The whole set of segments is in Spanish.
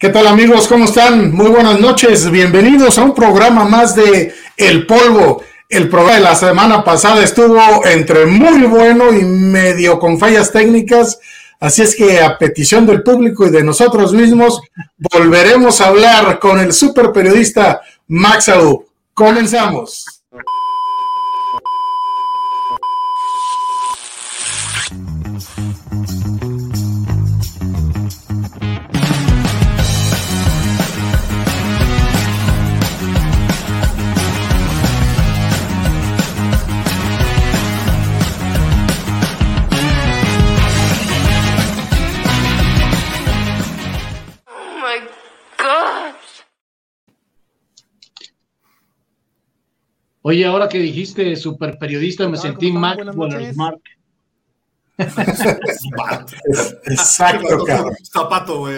¿Qué tal amigos? ¿Cómo están? Muy buenas noches. Bienvenidos a un programa más de El Polvo. El programa de la semana pasada estuvo entre muy bueno y medio con fallas técnicas. Así es que a petición del público y de nosotros mismos, volveremos a hablar con el super periodista Max Adu. Comenzamos. Oye, ahora que dijiste super periodista, me sentí Max Mark. Exacto, cabrón. Zapato, güey.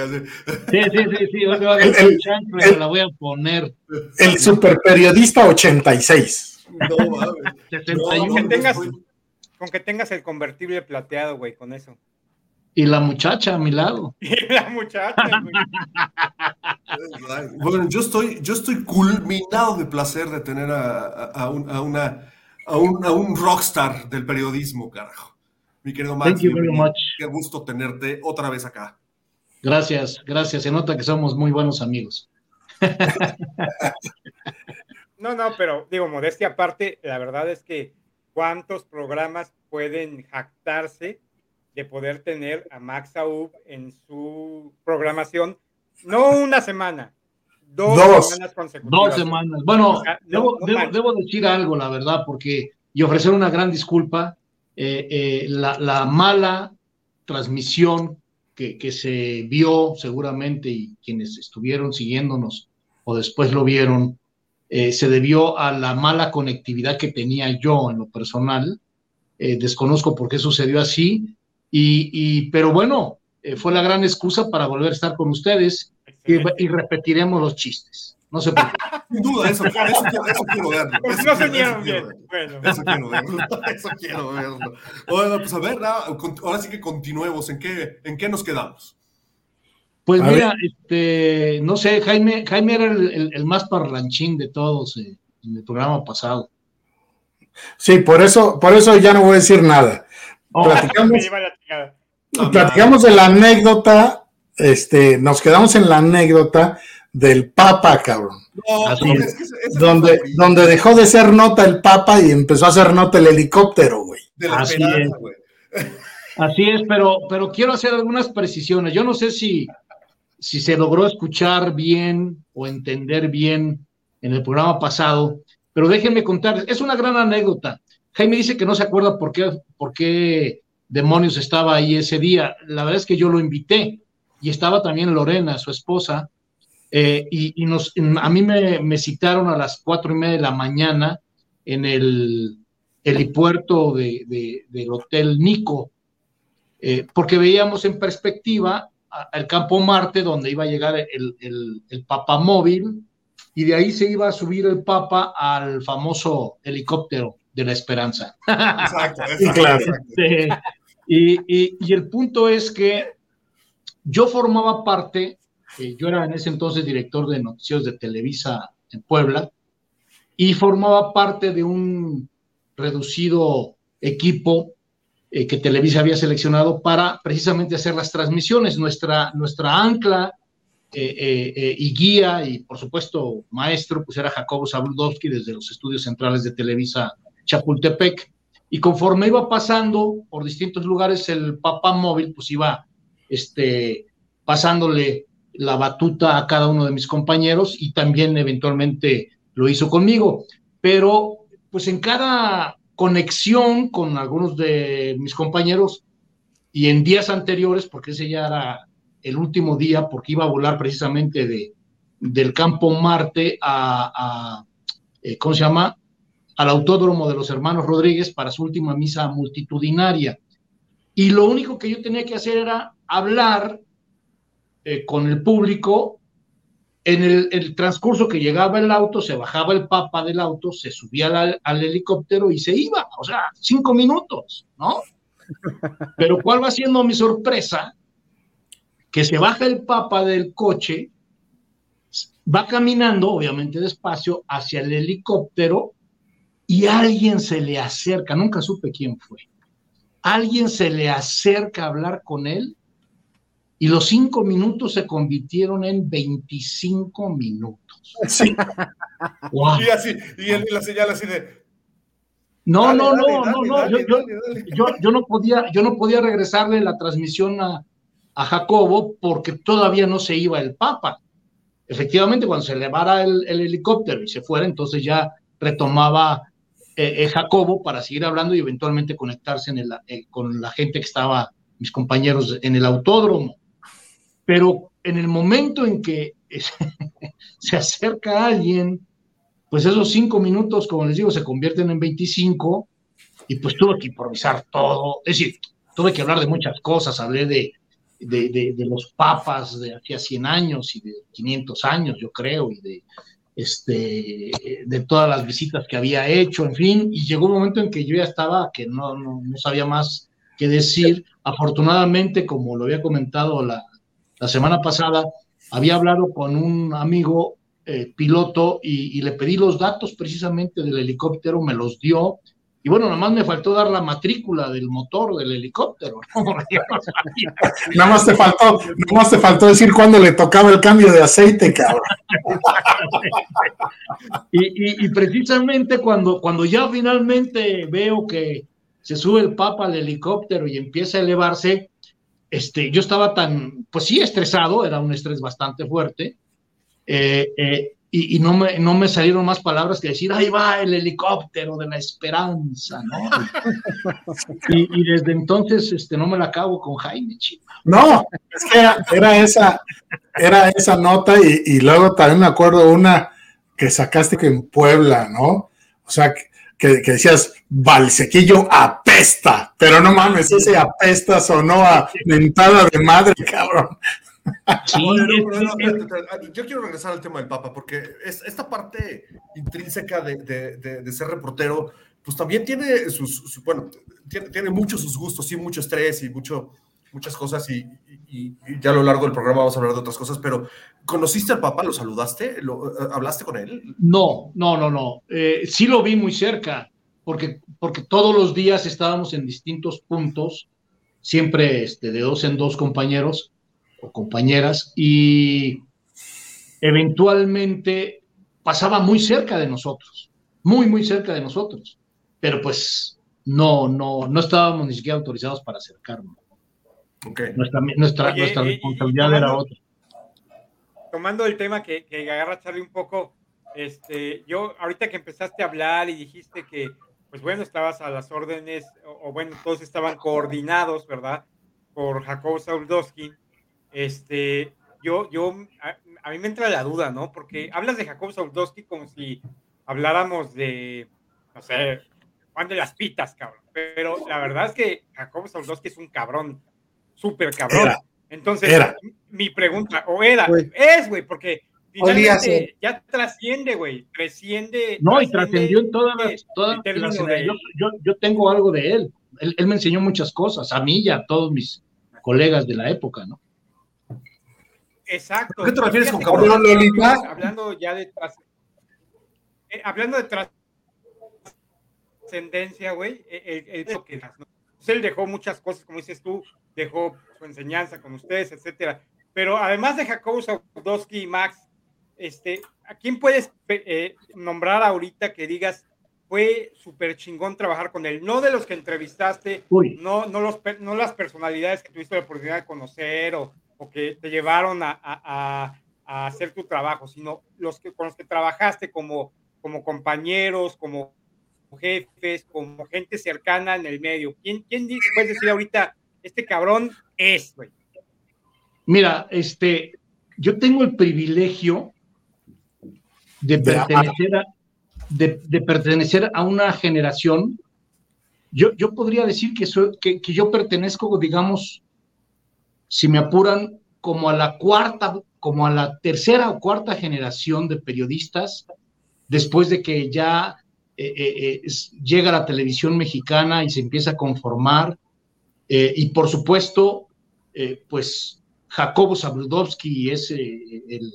Sí, sí, sí, sí. Hoy a el, el, el, la voy a poner. El super periodista 86. No, mames. No, con que tengas el convertible plateado, güey, con eso. Y la muchacha a mi lado. Y la muchacha, Bueno, yo estoy, yo estoy culminado de placer de tener a, a, un, a una, a, un, a un rockstar del periodismo, carajo. Mi querido Max, Thank you very much. qué gusto tenerte otra vez acá. Gracias, gracias. Se nota que somos muy buenos amigos. No, no, pero digo, modestia aparte, la verdad es que cuántos programas pueden jactarse de poder tener a Max Aub en su programación, no una semana, dos, semanas consecutivas. Dos semanas. Bueno, debo, debo, decir algo, la verdad, porque y ofrecer una gran disculpa. Eh, eh, la, la, mala transmisión que, que, se vio seguramente y quienes estuvieron siguiéndonos o después lo vieron, eh, se debió a la mala conectividad que tenía yo en lo personal. desconozco por qué sucedió así, y, pero bueno, eh, fue la gran excusa para volver a estar con ustedes y, repetiremos los chistes. No se preocupen. Sin duda, eso, eso, eso quiero verlo. Pues eso, no se bien. Bueno. Eso quiero verlo. Eso quiero verlo. Bueno, pues a ver, ahora sí que continuemos. ¿En qué, en qué nos quedamos? Pues mira, este, no sé, Jaime, Jaime era el, el, más parlanchín de todos eh, en el programa pasado. Sí, por eso, por eso ya no voy a decir nada. Oh, platicamos, de la anécdota, este, nos quedamos en la anécdota del Papa, cabrón. donde, donde dejó de ser nota el Papa y empezó a ser nota el helicóptero, güey. Así es. Así es, pero, pero quiero hacer algunas precisiones. Yo no sé si, si se logró escuchar bien o entender bien en el programa pasado, pero déjenme contar, es una gran anécdota. Jaime dice que no se acuerda por qué, por qué demonios estaba ahí ese día. La verdad es que yo lo invité y estaba también Lorena, su esposa, eh, y, nos, a mí me, citaron a las cuatro y media de la mañana en el helipuerto de, del Hotel Nico, eh, porque veíamos en perspectiva el campo Marte, donde iba a llegar el, el, el Papa móvil, y de ahí se iba a subir el Papa al famoso helicóptero de la esperanza. Exacto, claro. y, el punto es que yo formaba parte, eh, yo era en ese entonces director de noticias de Televisa en Puebla, y formaba parte de un reducido equipo eh, que Televisa había seleccionado para precisamente hacer las transmisiones. Nuestra, nuestra ancla eh, y guía y por supuesto maestro, pues era Jacobo Zabludowski desde los estudios centrales de Televisa Chapultepec. Y conforme iba pasando por distintos lugares, el papá móvil pues iba este, pasándole la batuta a cada uno de mis compañeros y también eventualmente lo hizo conmigo. Pero pues en cada conexión con algunos de mis compañeros y en días anteriores, porque ese ya era el último día, porque iba a volar precisamente de, del campo Marte a, a eh, ¿cómo se llama? Al autódromo de los hermanos Rodríguez para su última misa multitudinaria. Y lo único que yo tenía que hacer era hablar eh, con el público. En el, transcurso que llegaba el auto, se bajaba el papa del auto, se subía al, helicóptero y se iba. O sea, cinco minutos, ¿no? Pero ¿cuál va siendo mi sorpresa? que se baja el Papa del coche, va caminando, obviamente despacio, hacia el helicóptero y alguien se le acerca, nunca supe quién fue, alguien se le acerca a hablar con él y los cinco minutos se convirtieron en 25 minutos. Sí. Y así, y él la señal así de. No, no, no, no, no, yo, yo, yo, no podía, yo no podía regresarle la transmisión a, a Jacobo porque todavía no se iba el Papa. Efectivamente, cuando se elevara el, el helicóptero y se fuera, entonces ya retomaba eh, eh, Jacobo para seguir hablando y eventualmente conectarse en el, eh, con la gente que estaba, mis compañeros, en el autódromo. Pero en el momento en que se acerca alguien, pues esos cinco minutos, como les digo, se convierten en 25 y pues tuve que improvisar todo. Es decir, tuve que hablar de muchas cosas, hablé de, de, de, los papas de hacía 100 años y de 500 años, yo creo, y de, este, de todas las visitas que había hecho, en fin, y llegó un momento en que yo ya estaba, que no, no, no sabía más que decir. Afortunadamente, como lo había comentado la, la semana pasada, había hablado con un amigo eh, piloto y, le pedí los datos precisamente del helicóptero, me los dio, y bueno, nada más me faltó dar la matrícula del motor del helicóptero. nada más te faltó, nada más te faltó decir cuándo le tocaba el cambio de aceite, cabrón. y, y, precisamente cuando, cuando ya finalmente veo que se sube el Papa al helicóptero y empieza a elevarse, este, yo estaba tan, pues sí, estresado, era un estrés bastante fuerte. Eh, eh, y, no, me, no me salieron más palabras que decir, ahí va el helicóptero de la esperanza, ¿no? y, desde entonces este, no me la acabo con Jaime, chico. No, es que era, esa, era esa nota y, y, luego también me acuerdo una que sacaste que en Puebla, ¿no? O sea, que, que decías, Valsequillo apesta, pero no mames, ese apesta sonó a mentada de madre, cabrón yo quiero regresar al tema del Papa, porque es, esta parte intrínseca de, ser reportero, pues también tiene sus, bueno, tiene, tiene muchos sus gustos, sí, mucho estrés y mucho, muchas cosas, y, ya a lo largo del programa vamos a hablar de otras cosas, pero ¿conociste al Papa? ¿Lo saludaste? ¿Lo, eh, ¿Hablaste con él? No, no, no, no. Eh, sí lo vi muy cerca, porque, porque todos los días estábamos en distintos puntos, siempre este, de dos en dos compañeros, o compañeras y eventualmente pasaba muy cerca de nosotros, muy, muy cerca de nosotros, pero pues no, no, no estábamos ni siquiera autorizados para acercarnos. Nuestra, nuestra, nuestra responsabilidad era otra. Tomando el tema que, que agarra Charlie un poco, este, yo ahorita que empezaste a hablar y dijiste que, pues bueno, estabas a las órdenes, o, o bueno, todos estaban coordinados, ¿verdad? Por Jacob Saudowski este, yo, yo, a, mí me entra la duda, ¿no? Porque hablas de Jacob Saudowski como si habláramos de, no sé, Juan de las Pitas, cabrón. Pero la verdad es que Jacob Saudowski es un cabrón, súper cabrón. Entonces, mi pregunta, o era, es, güey, porque finalmente ya trasciende, güey, trasciende. No, y trascendió en todas las. Todas yo, yo, tengo algo de él. él. Él me enseñó muchas cosas, a mí y a todos mis colegas de la época, ¿no? Exacto. ¿Qué te refieres con cabrón? Hablando ya de eh, hablando de trascendencia, güey, el, que pues él dejó muchas cosas, como dices tú, dejó su enseñanza con ustedes, etcétera. Pero además de Jacobo Saudowski y Max, este, ¿a quién puedes eh, nombrar ahorita que digas fue súper chingón trabajar con él? No de los que entrevistaste, no, no, los, no las personalidades que tuviste la oportunidad de conocer o, que te llevaron a, hacer tu trabajo, sino los que, con los que trabajaste como, como compañeros, como jefes, como gente cercana en el medio. ¿Quién, quién puedes decir ahorita, este cabrón es, güey? Mira, este, yo tengo el privilegio de pertenecer a, de, pertenecer a una generación. Yo, yo podría decir que, soy, que, que yo pertenezco, digamos, si me apuran, como a la cuarta, como a la tercera o cuarta generación de periodistas, después de que ya eh, eh, eh, llega la televisión mexicana y se empieza a conformar. y por supuesto, pues Jacobo Zabludovsky es el,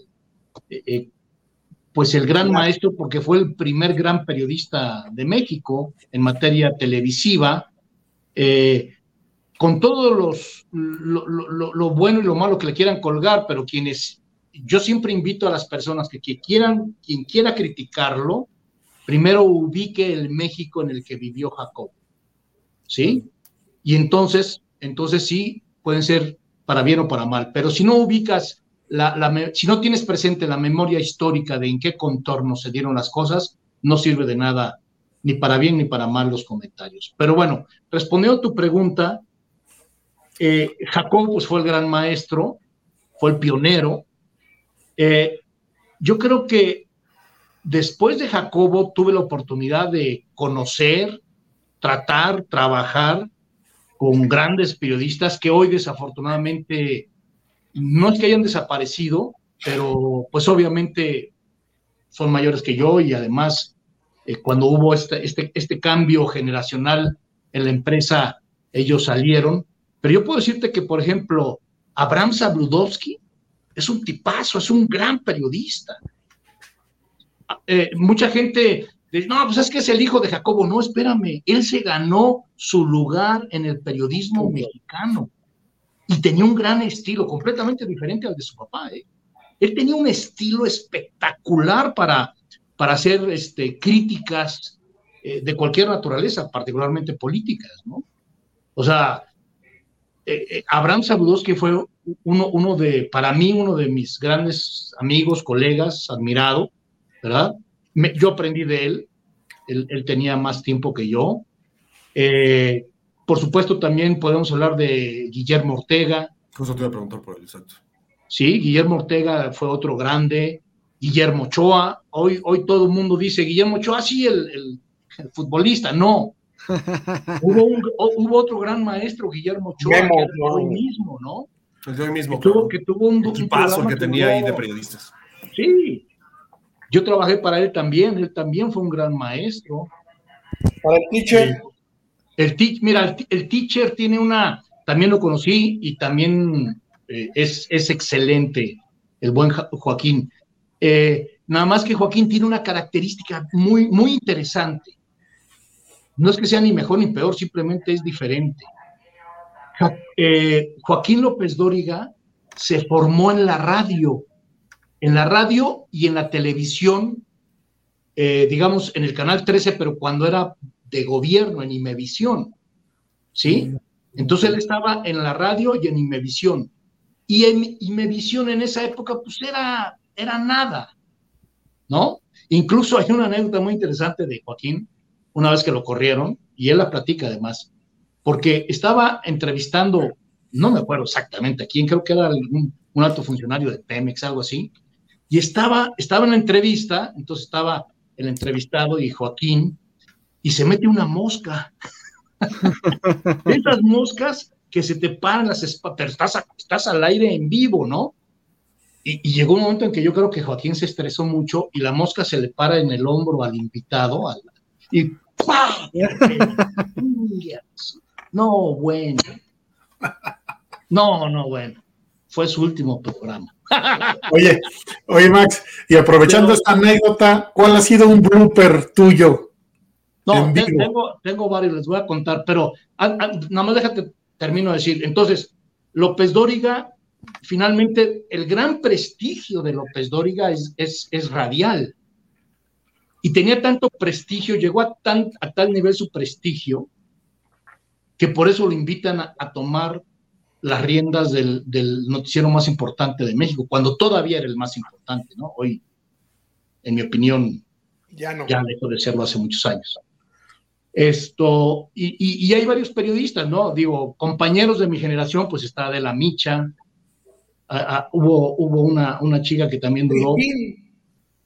pues el gran maestro porque fue el primer gran periodista de México en materia televisiva, con todos los lo, bueno y lo malo que le quieran colgar, pero quienes yo siempre invito a las personas que, quieran, quien quiera criticarlo, primero ubique el México en el que vivió Jacob. ¿Sí? Y entonces, entonces sí, pueden ser para bien o para mal, pero si no ubicas, la, si no tienes presente la memoria histórica de en qué contorno se dieron las cosas, no sirve de nada, ni para bien ni para mal los comentarios. Pero bueno, respondiendo a tu pregunta, eh, Jacob pues, fue el gran maestro, fue el pionero, eh, yo creo que después de Jacobo tuve la oportunidad de conocer, tratar, trabajar con grandes periodistas que hoy desafortunadamente no es que hayan desaparecido, pero pues obviamente son mayores que yo y además eh, cuando hubo este, este, este cambio generacional en la empresa, ellos salieron. Pero yo puedo decirte que, por ejemplo, Abraham Zabludowski es un tipazo, es un gran periodista. Eh, mucha gente dice, no, pues es que es el hijo de Jacobo. No, espérame, él se ganó su lugar en el periodismo mexicano y tenía un gran estilo, completamente diferente al de su papá. ¿eh? Él tenía un estilo espectacular para, para hacer este, críticas eh, de cualquier naturaleza, particularmente políticas, ¿no? O sea, Abraham Sabudowski fue uno, uno de, para mí, uno de mis grandes amigos, colegas, admirado, ¿verdad? yo aprendí de él, él, tenía más tiempo que yo. Eh, por supuesto, también podemos hablar de Guillermo Ortega. Justo te iba a preguntar por él, exacto. Sí, Guillermo Ortega fue otro grande. Guillermo Ochoa, hoy, hoy todo el mundo dice Guillermo Ochoa, sí, el, el futbolista, no, hubo, otro gran maestro, Guillermo Ochoa, hoy mismo, ¿no? El hoy mismo. Que, tuvo, que tuvo un, equipazo que tenía ahí de periodistas. Sí. Yo trabajé para él también, él también fue un gran maestro. Para el teacher. El, mira, el, teacher tiene una, también lo conocí y también eh, es, es, excelente, el buen Joaquín. Eh, nada más que Joaquín tiene una característica muy, muy interesante. No es que sea ni mejor ni peor, simplemente es diferente. Eh, Joaquín López Dóriga se formó en la radio, en la radio y en la televisión, eh, digamos, en el canal 13, pero cuando era de gobierno, en Imevisión, ¿sí? Entonces él estaba en la radio y en Imevisión. Y en Imevisión en esa época, pues era, era nada, ¿no? Incluso hay una anécdota muy interesante de Joaquín, una vez que lo corrieron, y él la platica además, porque estaba entrevistando, no me acuerdo exactamente a quién, creo que era un, alto funcionario de Pemex, algo así, y estaba, estaba en la entrevista, entonces estaba el entrevistado y Joaquín, y se mete una mosca. Estas moscas que se te paran las espaldas, pero estás, estás al aire en vivo, ¿no? Y, y, llegó un momento en que yo creo que Joaquín se estresó mucho y la mosca se le para en el hombro al invitado y no, bueno. No, no, bueno. Fue su último programa. Oye, oye, Max, y aprovechando esta anécdota, ¿cuál ha sido un blooper tuyo? No, tengo, tengo varios, les voy a contar, pero nada más déjate, termino de decir. Entonces, López Dóriga, finalmente, el gran prestigio de López Dóriga es, es, es radial y tenía tanto prestigio, llegó a, tan, a tal nivel su prestigio, que por eso lo invitan a, tomar las riendas del, noticiero más importante de México, cuando todavía era el más importante, ¿no? Hoy, en mi opinión, ya, no. ya dejó de serlo hace muchos años. Esto, y, hay varios periodistas, ¿no? Digo, compañeros de mi generación, pues está de la Micha, hubo, hubo una, una chica que también duró,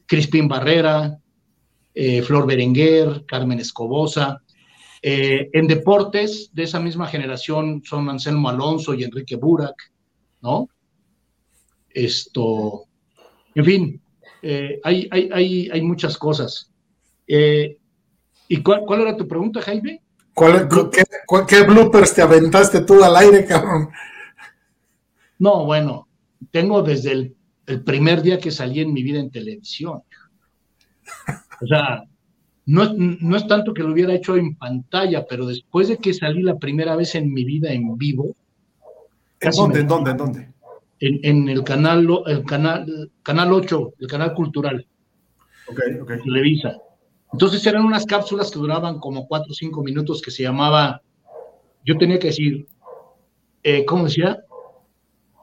Crispín Barrera, eh, Flor Berenguer, Carmen Escobosa. Eh, en deportes de esa misma generación son Anselmo Alonso y Enrique Burak, ¿no? Esto, en fin, eh, hay, hay, hay, muchas cosas. ¿Y cuál, cuál, era tu pregunta, Jaime? ¿Cuál, qué, qué, bloopers te aventaste tú al aire, cabrón? No, bueno, tengo desde el, primer día que salí en mi vida en televisión. O sea, no, no, es tanto que lo hubiera hecho en pantalla, pero después de que salí la primera vez en mi vida en vivo. ¿En dónde? ¿En dónde? ¿En dónde? En, el canal, el canal, canal 8, el canal cultural. Ok, ok. Televisa. Entonces eran unas cápsulas que duraban como cuatro o cinco minutos que se llamaba, yo tenía que decir, eh, ¿cómo decía?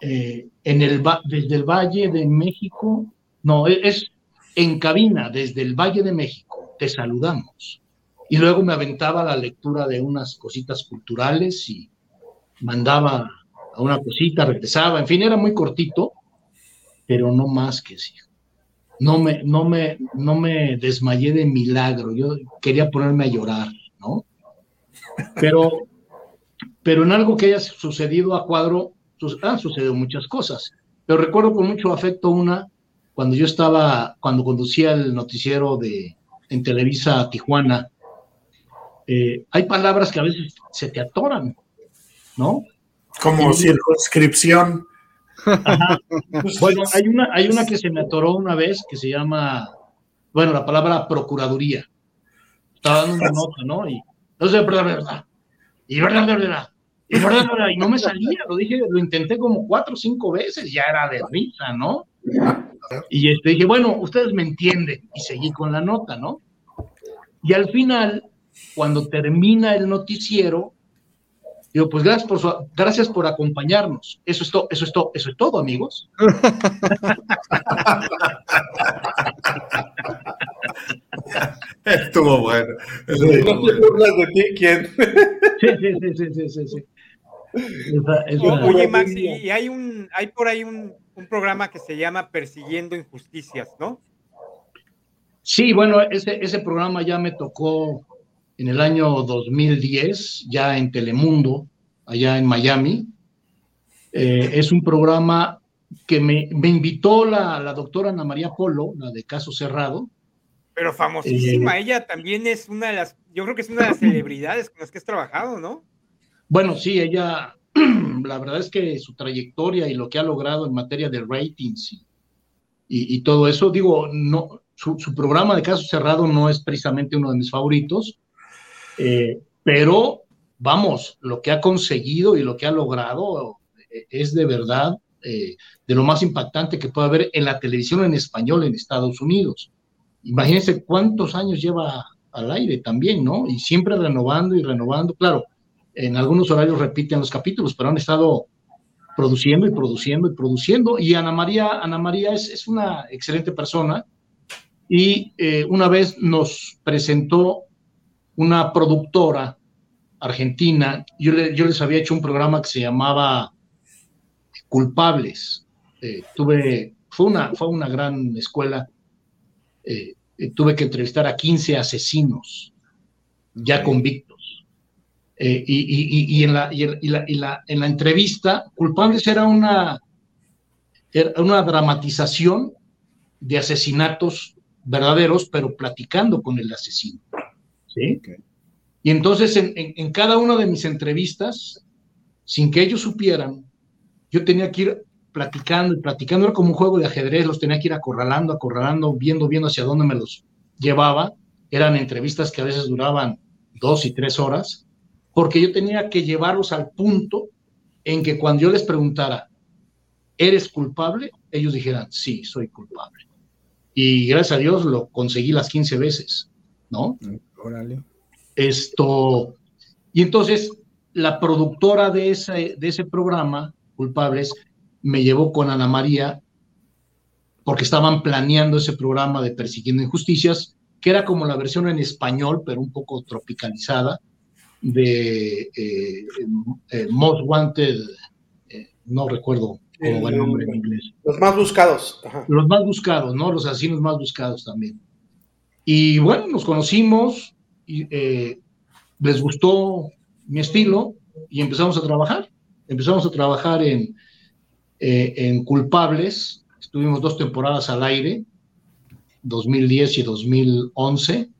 Eh, en el, desde el Valle de México, no, es en cabina, desde el Valle de México, te saludamos. Y luego me aventaba la lectura de unas cositas culturales y mandaba a una cosita, regresaba, en fin, era muy cortito, pero no más que sí. No me, no me, no me desmayé de milagro, yo quería ponerme a llorar, ¿no? Pero, pero en algo que haya sucedido a cuadro, han sucedido muchas cosas, pero recuerdo con mucho afecto una cuando yo estaba, cuando conducía el noticiero de, en Televisa Tijuana, eh, hay palabras que a veces se te atoran, ¿no? Como circunscripción. Bueno, hay una, hay una que se me atoró una vez que se llama, bueno, la palabra procuraduría. Estaba dando una nota, ¿no? Y no sé, verdad, verdad. Y verdad, verdad. Y verdad, verdad. Y no me salía, lo dije, lo intenté como cuatro o cinco veces, ya era de risa, ¿no? Y este, dije, bueno, ustedes me entienden. Y seguí con la nota, ¿no? Y al final, cuando termina el noticiero, digo, pues gracias por, gracias por acompañarnos. Eso es, todo, eso, es todo, eso es todo, amigos. Estuvo bueno. no te burlas de ti, ¿quién? sí, sí, sí, sí, sí, sí. Oye, Max, y hay un, hay por ahí un, un programa que se llama Persiguiendo Injusticias, ¿no? Sí, bueno, ese, ese programa ya me tocó en el año 2010, ya en Telemundo, allá en Miami. Eh, es un programa que me, me invitó la, la, doctora Ana María Polo, la de Caso Cerrado. Pero famosísima, eh, ella también es una de las, yo creo que es una de las celebridades con las que has trabajado, ¿no? Bueno, sí, ella la verdad es que su trayectoria y lo que ha logrado en materia de ratings y, todo eso, digo, no, su, programa de caso cerrado no es precisamente uno de mis favoritos, eh, pero vamos, lo que ha conseguido y lo que ha logrado eh, es de verdad eh, de lo más impactante que puede haber en la televisión en español en Estados Unidos. Imagínense cuántos años lleva al aire también, ¿no? Y siempre renovando y renovando. Claro, en algunos horarios repiten los capítulos, pero han estado produciendo y produciendo y produciendo. Y Ana María, Ana María es, una excelente persona y eh, una vez nos presentó una productora argentina, yo, yo, les había hecho un programa que se llamaba Culpables. Eh, tuve, fue una, fue una gran escuela. Eh, tuve que entrevistar a 15 asesinos ya convictos eh, y, en la, en la entrevista, Culpables era una, una dramatización de asesinatos verdaderos, pero platicando con el asesino. ¿sí? Y entonces en, cada una de mis entrevistas, sin que ellos supieran, yo tenía que ir platicando y platicando, era como un juego de ajedrez, los tenía que ir acorralando, acorralando, viendo, viendo hacia dónde me los llevaba. Eran entrevistas que a veces duraban dos y tres horas porque yo tenía que llevarlos al punto en que cuando yo les preguntara, ¿eres culpable? Ellos dijeran, sí, soy culpable. Y gracias a Dios lo conseguí las 15 veces, ¿no? Órale. Esto, y entonces la productora de ese, de ese programa, Culpables, me llevó con Ana María porque estaban planeando ese programa de Persiguiendo Injusticias, que era como la versión en español, pero un poco tropicalizada, de eh, eh, Most Wanted, eh, no recuerdo cómo va el nombre en inglés. Los más buscados. Los más buscados, ¿no? Los asesinos más buscados también. Y bueno, nos conocimos, y, les gustó mi estilo y empezamos a trabajar. Empezamos a trabajar en, en Culpables. Estuvimos dos temporadas al aire, 2010 y 2011.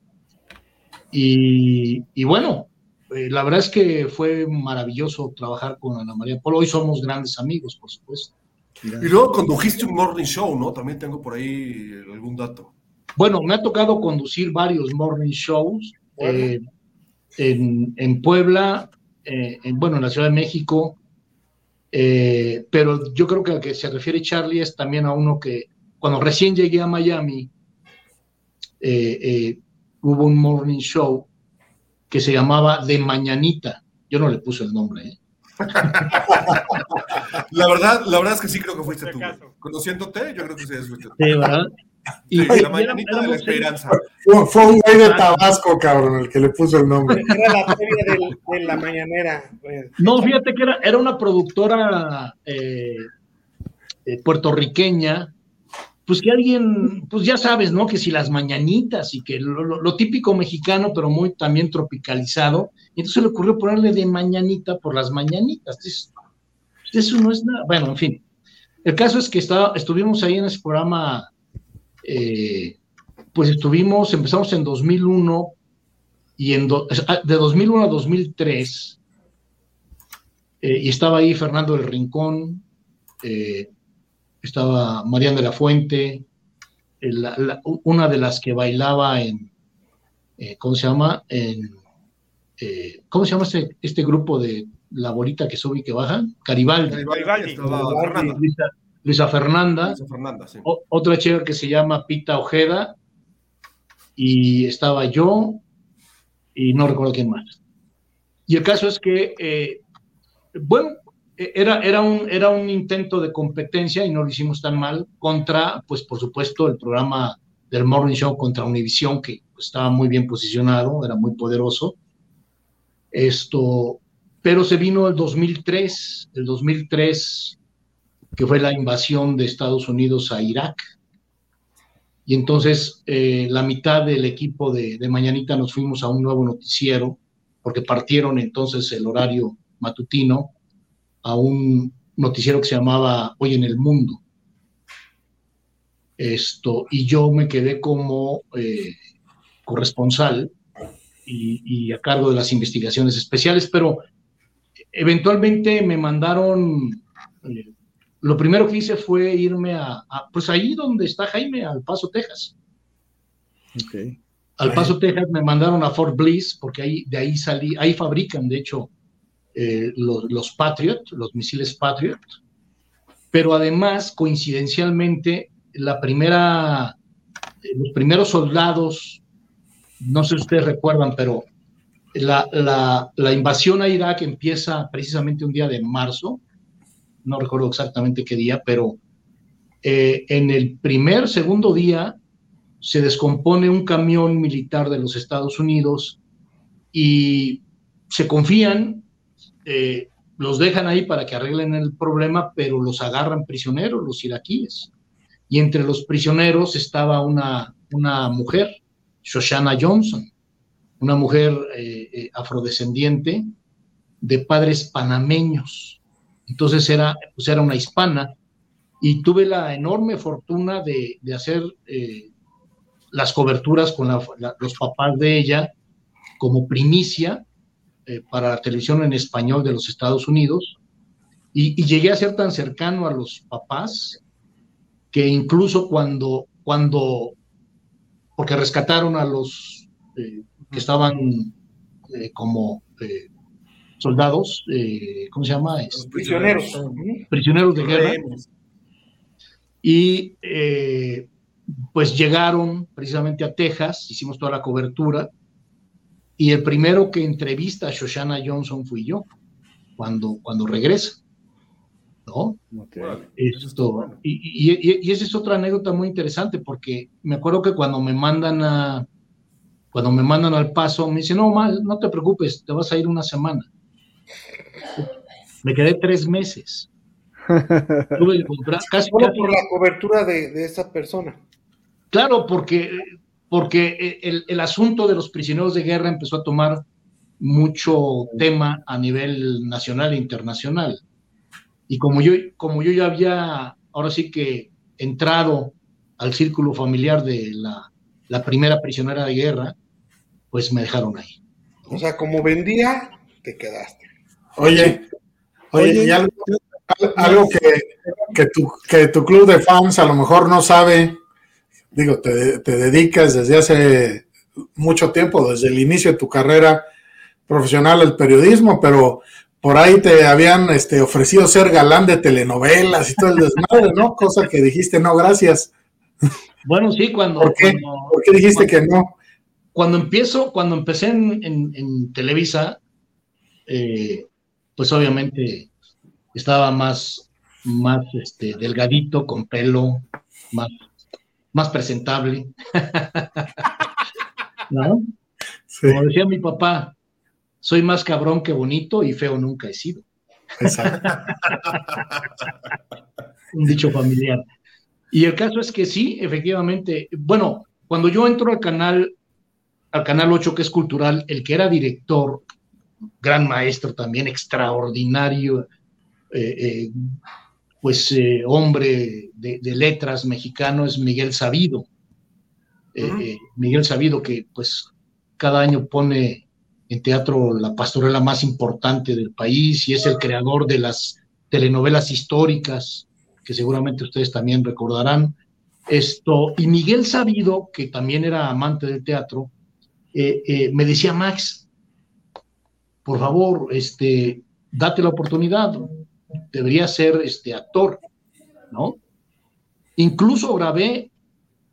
Y, y bueno, eh, la verdad es que fue maravilloso trabajar con Ana María Polo. Hoy somos grandes amigos, por supuesto. Y luego condujiste un morning show, ¿no? También tengo por ahí algún dato. Bueno, me ha tocado conducir varios morning shows eh, en, Puebla, eh, en, bueno, en la Ciudad de México, pero yo creo que al que se refiere Charlie es también a uno que cuando recién llegué a Miami, hubo un morning show que se llamaba De Mañanita. Yo no le puse el nombre. ¿eh? la, verdad, la verdad es que sí creo que fuiste tú. Conociéndote, yo creo que sí fuiste tú. Sí, ¿verdad? Y, la mañanita de la esperanza. Fue, un güey de Tabasco, cabrón, el que le puso el nombre. Era la feria de, la mañanera. Pues. No, fíjate que era, era una productora eh, eh, puertorriqueña pues que alguien, pues ya sabes, ¿no? Que si las mañanitas y que lo, típico mexicano, pero muy también tropicalizado, entonces le ocurrió ponerle de mañanita por las mañanitas. eso no es nada. Bueno, en fin. El caso es que está, estuvimos ahí en ese programa, eh, pues estuvimos, empezamos en 2001 y en ah, de 2001 a 2003, eh, y estaba ahí Fernando del Rincón, eh, estaba Mariana de la Fuente, eh, una de las que bailaba en, eh, ¿cómo se llama? En, eh, ¿Cómo se llama este, este, grupo de la bolita que sube y que baja? Caribaldi. Luisa, Fernanda. otra chica que se llama Pita Ojeda. Y estaba yo y no recuerdo quién más. Y el caso es que, bueno, era, era, un, era un intento de competencia y no lo hicimos tan mal contra, pues por supuesto, el programa del Morning Show contra Univision, que estaba muy bien posicionado, era muy poderoso. Esto, pero se vino el 2003, el 2003, que fue la invasión de Estados Unidos a Irak. Y entonces eh, la mitad del equipo de, de Mañanita nos fuimos a un nuevo noticiero, porque partieron entonces el horario matutino a un noticiero que se llamaba Hoy en el Mundo. Esto, y yo me quedé como eh, corresponsal y, a cargo de las investigaciones especiales, pero eventualmente me mandaron, eh, lo primero que hice fue irme a, pues ahí donde está Jaime, al Paso, Texas. Al Paso, Texas me mandaron a Fort Bliss, porque ahí, de ahí salí, ahí fabrican, de hecho, eh, los, Patriot, los misiles Patriot, pero además, coincidencialmente, la primera, eh, los primeros soldados, no sé si ustedes recuerdan, pero la, la, invasión a Irak empieza precisamente un día de marzo, no recuerdo exactamente qué día, pero eh, en el primer, segundo día se descompone un camión militar de los Estados Unidos y se confían eh, los dejan ahí para que arreglen el problema, pero los agarran prisioneros, los iraquíes. Y entre los prisioneros estaba una, una mujer, Shoshana Johnson, una mujer eh, eh, afrodescendiente de padres panameños. Entonces era, pues era una hispana y tuve la enorme fortuna de, hacer las coberturas con los papás de ella como primicia eh, para la televisión en español de los Estados Unidos y, llegué a ser tan cercano a los papás que incluso cuando, cuando porque rescataron a los eh, que estaban eh, como soldados, ¿cómo se llama? Este, prisioneros. Prisioneros de guerra. Y pues llegaron precisamente a Texas, hicimos toda la cobertura y el primero que entrevista a Shoshana Johnson fui yo, cuando, cuando regresa. ¿No? Esto, y, y, esa es otra anécdota muy interesante, porque me acuerdo que cuando me mandan a, cuando me mandan al paso, me dicen, no, mal, no te preocupes, te vas a ir una semana. Me quedé tres meses. Tuve que comprar, casi, por la cobertura de, de esa persona. Claro, porque porque el, el, asunto de los prisioneros de guerra empezó a tomar mucho tema a nivel nacional e internacional. Y como yo, como yo ya había, ahora sí que entrado al círculo familiar de la, la primera prisionera de guerra, pues me dejaron ahí. O sea, como vendía, te quedaste. Oye, oye, y algo, algo que, que, tu, que tu club de fans a lo mejor no sabe, digo, te, te dedicas desde hace mucho tiempo, desde el inicio de tu carrera profesional al periodismo, pero por ahí te habían este, ofrecido ser galán de telenovelas y todo el desmadre, ¿no? Cosa que dijiste, no, gracias. Bueno, sí, cuando... ¿Por qué, ¿Por qué dijiste que no? Cuando empiezo, cuando empecé en, en, Televisa, eh, pues obviamente estaba más, más este, delgadito, con pelo, más, más presentable. ¿No? Como decía mi papá, soy más cabrón que bonito y feo nunca he sido. Exacto. Un dicho familiar. Y el caso es que sí, efectivamente, bueno, cuando yo entro al canal, al canal 8, que es cultural, el que era director, gran maestro también, extraordinario, eh, eh, pues eh, hombre de, letras mexicano es Miguel Sabido. Miguel Sabido que pues cada año pone en teatro la pastorela más importante del país y es el creador de las telenovelas históricas que seguramente ustedes también recordarán. Esto, y Miguel Sabido, que también era amante del teatro, me decía, Max, por favor, este, date la oportunidad, debería ser este actor, ¿no? Incluso grabé,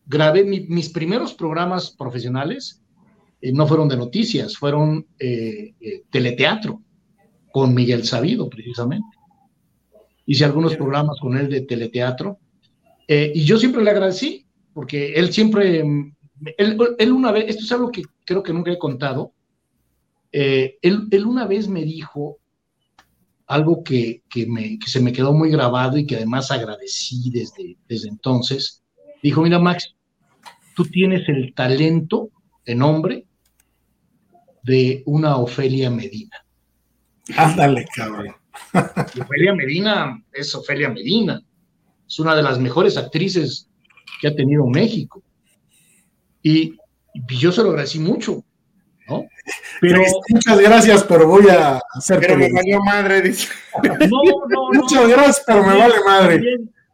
grabé mis primeros programas profesionales, eh, no fueron de noticias, fueron eh, eh, teleteatro con Miguel Sabido, precisamente. Hice algunos programas con él de teleteatro y yo siempre le agradecí, porque él siempre, él, él, una vez, esto es algo que creo que nunca he contado, él, él una vez me dijo, algo que, me, se me quedó muy grabado y que además agradecí desde, desde entonces. Dijo, mira Max, tú tienes el talento en hombre de una Ofelia Medina. Ándale, cabrón. Ofelia Medina es Ofelia Medina. Es una de las mejores actrices que ha tenido México. Y, y yo se lo agradecí mucho. Pero, muchas gracias, pero voy a hacer. Pero me valió madre, dice. No, no, Muchas gracias, pero me vale madre.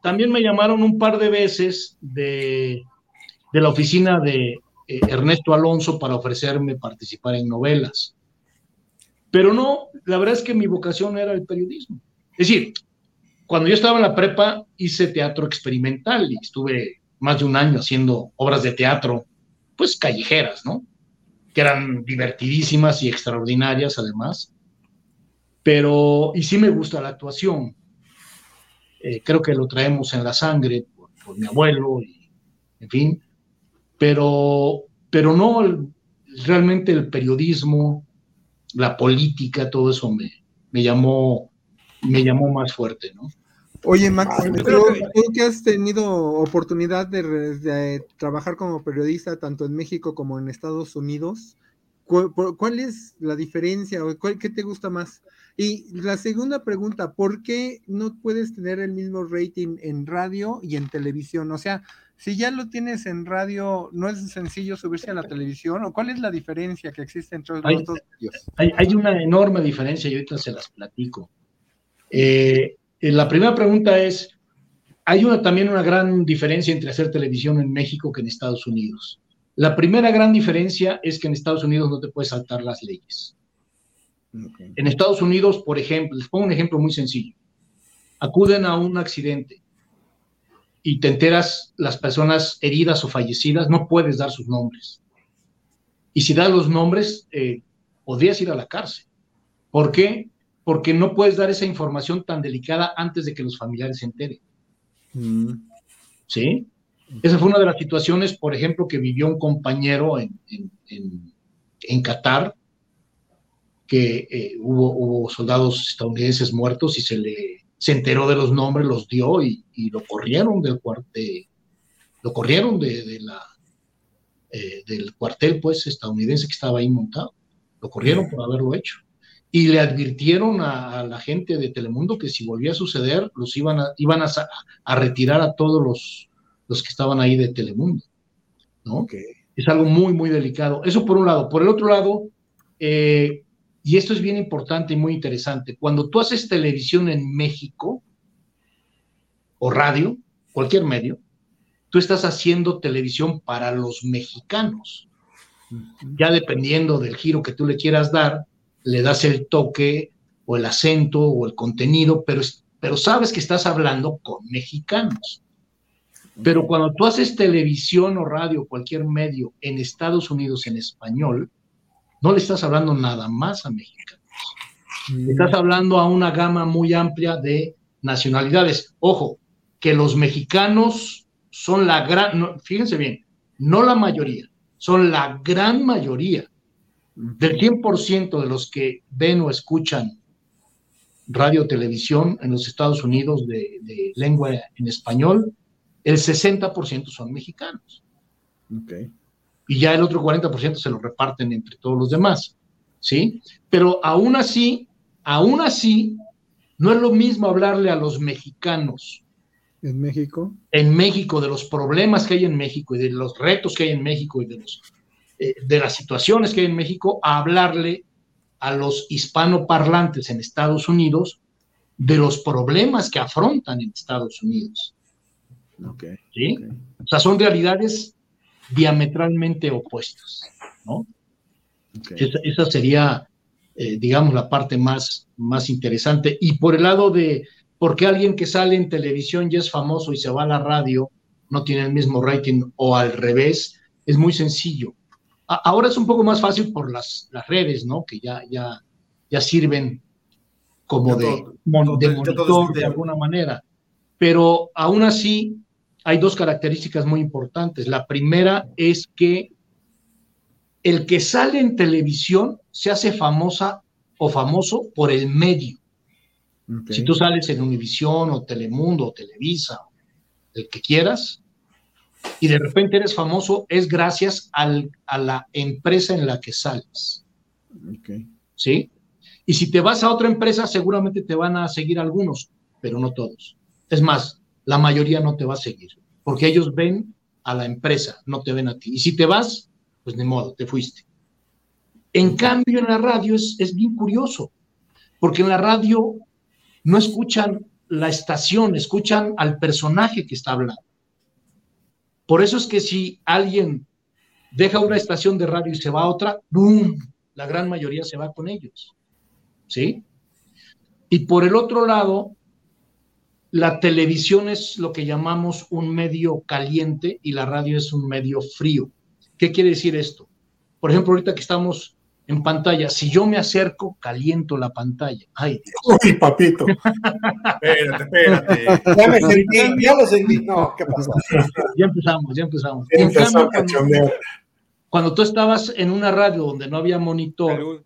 También, me llamaron un par de veces de, de la oficina de eh, Ernesto Alonso para ofrecerme participar en novelas. Pero no, la verdad es que mi vocación era el periodismo. Es decir, cuando yo estaba en la prepa hice teatro experimental y estuve más de un año haciendo obras de teatro, pues callejeras, ¿no? Que eran divertidísimas y extraordinarias además. Pero, y sí me gusta la actuación. Eh, creo que lo traemos en la sangre por, mi abuelo, y, en fin. Pero, pero no realmente el periodismo, la política, todo eso me, me, llamó, me llamó más fuerte, ¿no? Oye, Max, tú, que has tenido oportunidad de, trabajar como periodista tanto en México como en Estados Unidos, ¿cuál, es la diferencia o cuál, qué te gusta más? Y la segunda pregunta, ¿por qué no puedes tener el mismo rating en radio y en televisión? O sea, si ya lo tienes en radio, ¿no es sencillo subirse a la televisión? ¿O cuál es la diferencia que existe entre los dos medios? Hay, hay, una enorme diferencia y ahorita se las platico. Eh, la primera pregunta es, hay una, también una gran diferencia entre hacer televisión en México que en Estados Unidos. La primera gran diferencia es que en Estados Unidos no te puedes saltar las leyes. En Estados Unidos, por ejemplo, les pongo un ejemplo muy sencillo. Acuden a un accidente y te enteras las personas heridas o fallecidas, no puedes dar sus nombres. Y si das los nombres, eh, podrías ir a la cárcel. ¿Por qué? Porque no puedes dar esa información tan delicada antes de que los familiares se enteren. Mm. ¿Sí? Esa fue una de las situaciones, por ejemplo, que vivió un compañero en, en, Qatar, que eh, hubo, hubo, soldados estadounidenses muertos y se le se enteró de los nombres, los dio y, lo corrieron del cuartel, lo corrieron de, la, eh, del cuartel pues estadounidense que estaba ahí montado, lo corrieron por haberlo hecho y le advirtieron a, la gente de Telemundo que si volvía a suceder, los iban a, iban a, retirar a todos los, los que estaban ahí de Telemundo. ¿no? Es algo muy, muy delicado. Eso por un lado. Por el otro lado, eh, y esto es bien importante y muy interesante, cuando tú haces televisión en México, o radio, cualquier medio, tú estás haciendo televisión para los mexicanos. Ya dependiendo del giro que tú le quieras dar, le das el toque o el acento o el contenido, pero, pero sabes que estás hablando con mexicanos. Pero cuando tú haces televisión o radio, cualquier medio en Estados Unidos en español, no le estás hablando nada más a mexicanos. estás hablando a una gama muy amplia de nacionalidades. Ojo, que los mexicanos son la gran, fíjense bien, no la mayoría, son la gran mayoría del 100% de los que ven o escuchan radio televisión en los Estados Unidos de, de lengua en español, el 60% son mexicanos. Okay. Y ya el otro 40% se lo reparten entre todos los demás, ¿sí? Pero aún así, aún así, no es lo mismo hablarle a los mexicanos. ¿En México? En México, de los problemas que hay en México y de los retos que hay en México y de, los, eh, de las situaciones que hay en México, a hablarle a los hispanoparlantes en Estados Unidos de los problemas que afrontan en Estados Unidos. ¿Sí? O sea, son realidades diametralmente opuestas, ¿no? Esa, sería, eh, digamos, la parte más, más interesante. Y por el lado de por qué alguien que sale en televisión ya es famoso y se va a la radio no tiene el mismo rating o al revés, es muy sencillo. Ahora es un poco más fácil por las, las redes, ¿no? Que ya, ya, ya sirven como de, de monitor de alguna manera. Pero aún así, hay dos características muy importantes. La primera es que el que sale en televisión se hace famosa o famoso por el medio. Si tú sales en Univisión o Telemundo o Televisa, el que quieras, y de repente eres famoso, es gracias a la empresa en la que sales. ¿Sí? Y si te vas a otra empresa, seguramente te van a seguir algunos, pero no todos. Es más, la mayoría no te va a seguir, porque ellos ven a la empresa, no te ven a ti. Y si te vas, pues ni modo, te fuiste. En cambio, en la radio es, es bien curioso, porque en la radio no escuchan la estación, escuchan al personaje que está hablando. Por eso es que si alguien deja una estación de radio y se va a otra, ¡boom! La gran mayoría se va con ellos. ¿Sí? Y por el otro lado, la televisión es lo que llamamos un medio caliente y la radio es un medio frío. ¿Qué quiere decir esto? Por ejemplo, ahorita que estamos en pantalla, si yo me acerco, caliento la pantalla. Ay, Dios. Uy, papito. espérate, espérate. Ya me sentí, ya lo sentí. No, ¿qué pasó? Ya empezamos, ya empezamos. cuando, cuando, tú estabas en una radio donde no había monitor,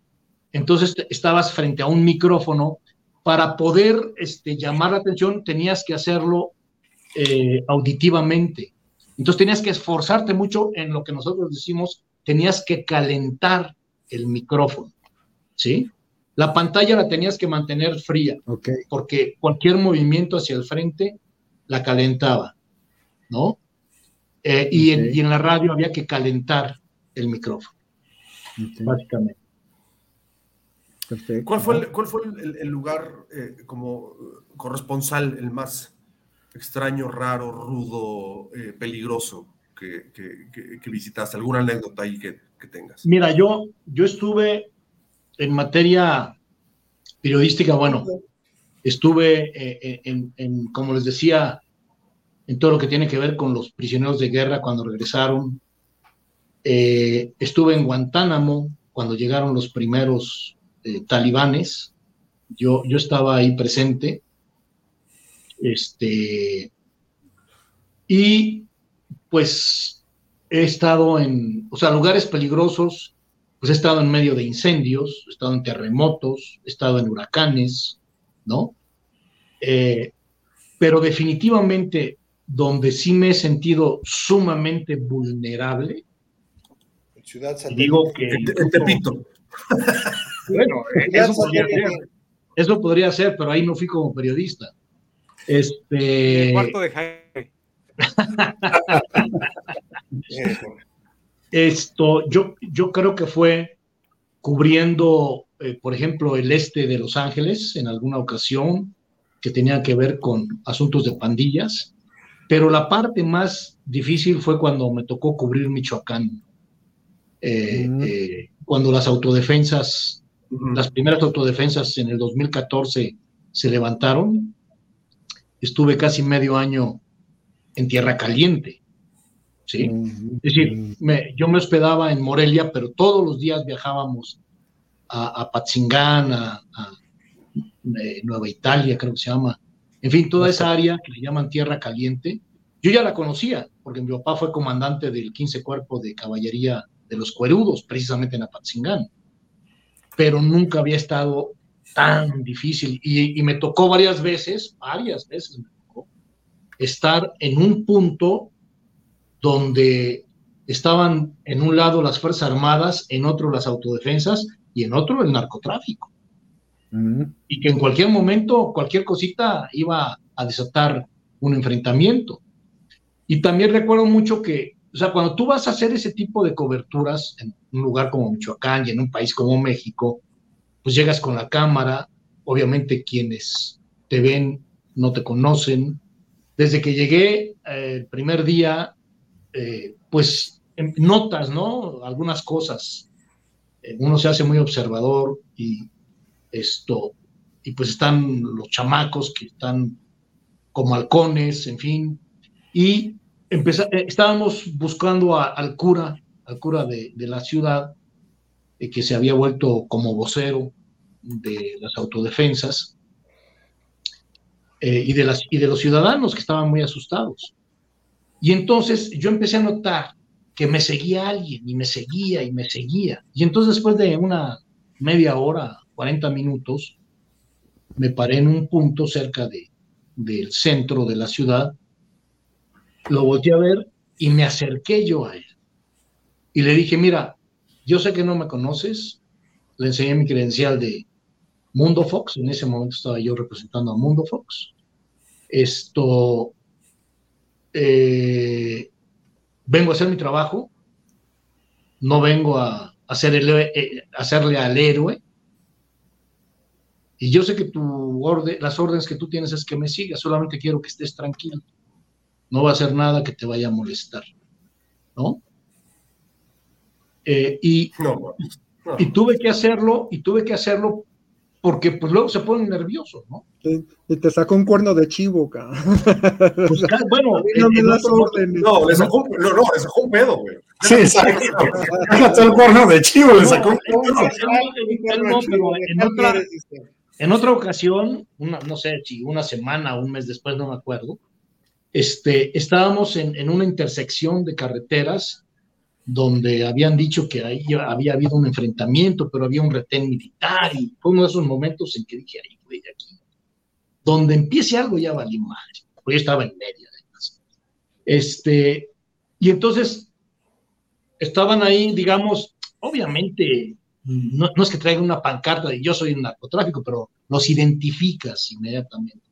entonces estabas frente a un micrófono para poder este, llamar la atención tenías que hacerlo eh, auditivamente. Entonces tenías que esforzarte mucho en lo que nosotros decimos, tenías que calentar el micrófono, ¿sí? La pantalla la tenías que mantener fría, porque cualquier movimiento hacia el frente la calentaba, ¿no? Eh, y, en, la radio había que calentar el micrófono, básicamente. ¿Cuál fue el, cuál fue el, lugar eh, como corresponsal, el más extraño, raro, rudo, eh, peligroso que, que, visitaste? ¿Alguna anécdota ahí que, tengas? Mira, yo, yo estuve en materia periodística, bueno, estuve eh, en, en, como les decía, en todo lo que tiene que ver con los prisioneros de guerra cuando regresaron. estuve en Guantánamo cuando llegaron los primeros eh, talibanes. Yo, yo estaba ahí presente. Este, y pues he estado en, o sea, lugares peligrosos, pues he estado en medio de incendios, he estado en terremotos, he estado en huracanes, ¿no? Eh, pero definitivamente donde sí me he sentido sumamente vulnerable, Ciudad digo que... Bueno, eso podría, ser, eso podría ser, pero ahí no fui como periodista. Este. El cuarto de Jaime. Esto, yo, yo creo que fue cubriendo, eh, por ejemplo, el este de Los Ángeles en alguna ocasión que tenía que ver con asuntos de pandillas, pero la parte más difícil fue cuando me tocó cubrir Michoacán, eh, eh, cuando las autodefensas, las primeras autodefensas en el 2014 se levantaron, estuve casi medio año en Tierra Caliente. ¿Sí? Es decir, yo me hospedaba en Morelia, pero todos los días viajábamos a, a Patzingán, a, eh, Nueva Italia, creo que se llama. En fin, toda esa área que le llaman Tierra Caliente, yo ya la conocía, porque mi papá fue comandante del 15 Cuerpo de Caballería de los Cuerudos, precisamente en Apatzingán. Pero nunca había estado tan difícil y, y me tocó varias veces, varias veces me tocó, estar en un punto donde estaban en un lado las Fuerzas Armadas, en otro las autodefensas y en otro el narcotráfico. Y que en cualquier momento, cualquier cosita iba a desatar un enfrentamiento. Y también recuerdo mucho que, o sea, cuando tú vas a hacer ese tipo de coberturas en un lugar como Michoacán y en un país como México, pues llegas con la cámara, obviamente quienes te ven no te conocen. Desde que llegué eh, el primer día, eh, pues em, notas, ¿no? Algunas cosas. Eh, uno se hace muy observador y esto, y pues están los chamacos que están como halcones, en fin, y eh, estábamos buscando al cura, al cura de, la ciudad, que se había vuelto como vocero de las autodefensas, y, de las, y de los ciudadanos que estaban muy asustados. Y entonces yo empecé a notar que me seguía alguien y me seguía y me seguía. Y entonces después de una media hora, 40 minutos, me paré en un punto cerca de, del centro de la ciudad, lo volteé a ver y me acerqué yo a él. Y le dije, mira, yo sé que no me conoces, le enseñé mi credencial de Mundo Fox, en ese momento estaba yo representando a Mundo Fox. Esto, eh, vengo a hacer mi trabajo, no vengo a, hacer eh, hacerle al héroe. Y yo sé que tu orden, las órdenes que tú tienes es que me sigas, solamente quiero que estés tranquilo. No va a hacer nada que te vaya a molestar, ¿no? Eh, y, y tuve que hacerlo, y tuve que hacerlo porque pues luego se ponen nerviosos, ¿no? Y te sacó un cuerno de chivo, cabrón. Pues, bueno, no, me das no, le sacó, no, no, le sacó un pedo, güey. Sí, exacto. Sacó el cuerno de chivo, le sacó un pedo. en otra, en otra ocasión, una, no sé si una semana o un mes después, no me acuerdo, este, estábamos en, en una intersección de carreteras donde habían dicho que ahí había habido un enfrentamiento, pero había un retén militar y fue uno de esos momentos en que dije, ay, güey, aquí, donde empiece algo ya valí madre, porque yo estaba en medio además. Este, y entonces estaban ahí, digamos, obviamente, no, no es que traigan una pancarta de yo soy un narcotráfico, pero los identificas inmediatamente,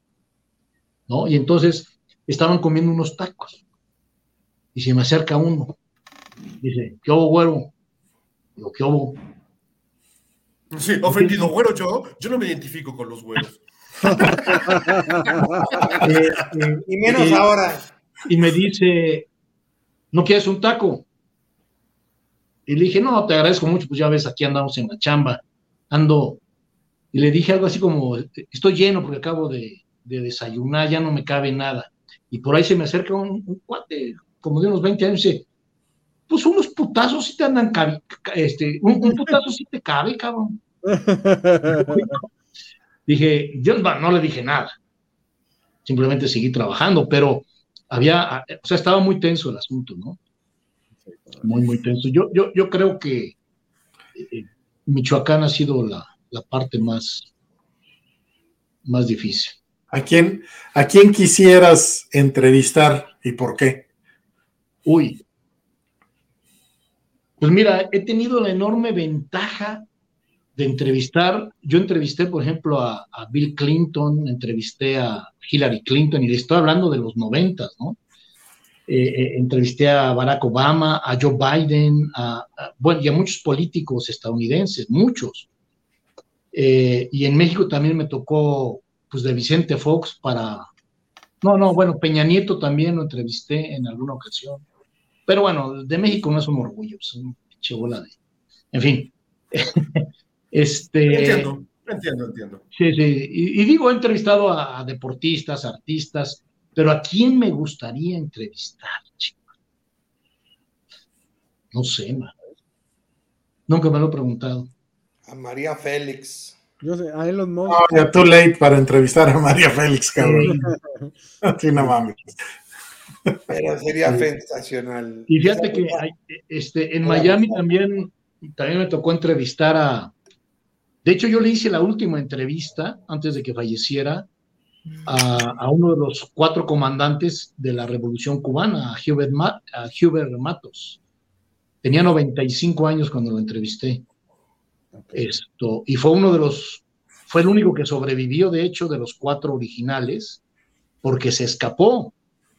¿no? Y entonces estaban comiendo unos tacos y se me acerca uno Dice, ¿qué hubo, güero? Digo, ¿qué hubo? Sí, ofendido, güero, yo, yo no me identifico con los güeros. Eh, eh, y menos ahora. Y me dice, ¿no quieres un taco? Y le dije, no, te agradezco mucho, pues ya ves, aquí andamos en la chamba, ando. Y le dije algo así como, estoy lleno porque acabo de, desayunar, ya no me cabe nada. Y por ahí se me acerca un, un cuate, como de unos 20 años, y dice, pues unos putazos sí te andan, este, un, putazo sí te cabe, cabrón. dije, yo no le dije nada, simplemente seguí trabajando, pero había, o sea, estaba muy tenso el asunto, ¿no? Muy, muy tenso. Yo, yo, yo creo que eh, Michoacán ha sido la, la parte más, más difícil. ¿A quién, ¿A quién quisieras entrevistar y por qué? Uy, pues mira, he tenido la enorme ventaja de entrevistar. Yo entrevisté, por ejemplo, a, Bill Clinton, entrevisté a Hillary Clinton, y le estoy hablando de los noventas, ¿no? eh, entrevisté a Barack Obama, a Joe Biden, a, bueno, y a muchos políticos estadounidenses, muchos. y en México también me tocó, pues, de Vicente Fox para, no, no, bueno, Peña Nieto también lo entrevisté en alguna ocasión. Pero bueno, de México no somos orgullosos, un bola de. En fin. este. Entiendo, entiendo, entiendo. Sí, sí. Y, digo, he entrevistado a, deportistas, artistas, pero ¿a quién me gustaría entrevistar, chicos? No sé, man. Nunca me lo he preguntado. A María Félix. Yo sé, a Elon Musk. No, ya too late para entrevistar a María Félix, cabrón. Sí, no mames. Pero sería sensacional. Y fíjate que este, en Miami también, también me tocó entrevistar a. De hecho, yo le hice la última entrevista antes de que falleciera a, uno de los cuatro comandantes de la Revolución Cubana, a Hubert, a Hubert Matos. Tenía 95 años cuando lo entrevisté. Esto, y fue uno de los, fue el único que sobrevivió, de hecho, de los cuatro originales, porque se escapó